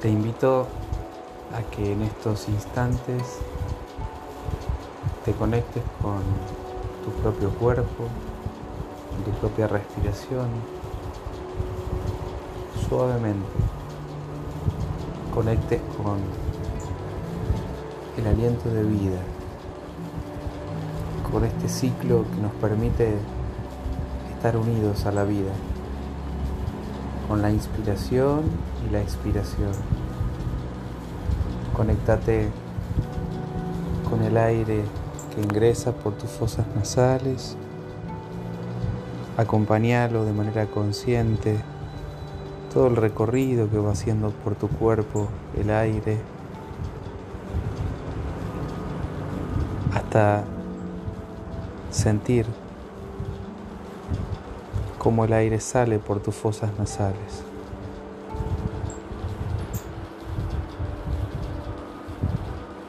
Te invito a que en estos instantes te conectes con tu propio cuerpo, con tu propia respiración, suavemente. Conectes con el aliento de vida, con este ciclo que nos permite estar unidos a la vida con la inspiración y la expiración. Conéctate con el aire que ingresa por tus fosas nasales. Acompañalo de manera consciente todo el recorrido que va haciendo por tu cuerpo el aire hasta sentir cómo el aire sale por tus fosas nasales.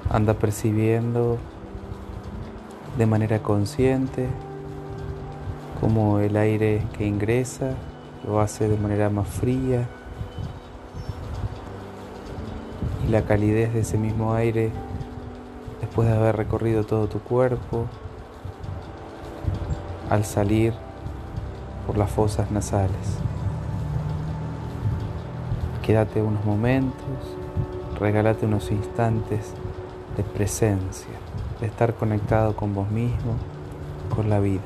Anda percibiendo de manera consciente cómo el aire que ingresa lo hace de manera más fría y la calidez de ese mismo aire después de haber recorrido todo tu cuerpo al salir por las fosas nasales. Quédate unos momentos, regálate unos instantes de presencia, de estar conectado con vos mismo, con la vida.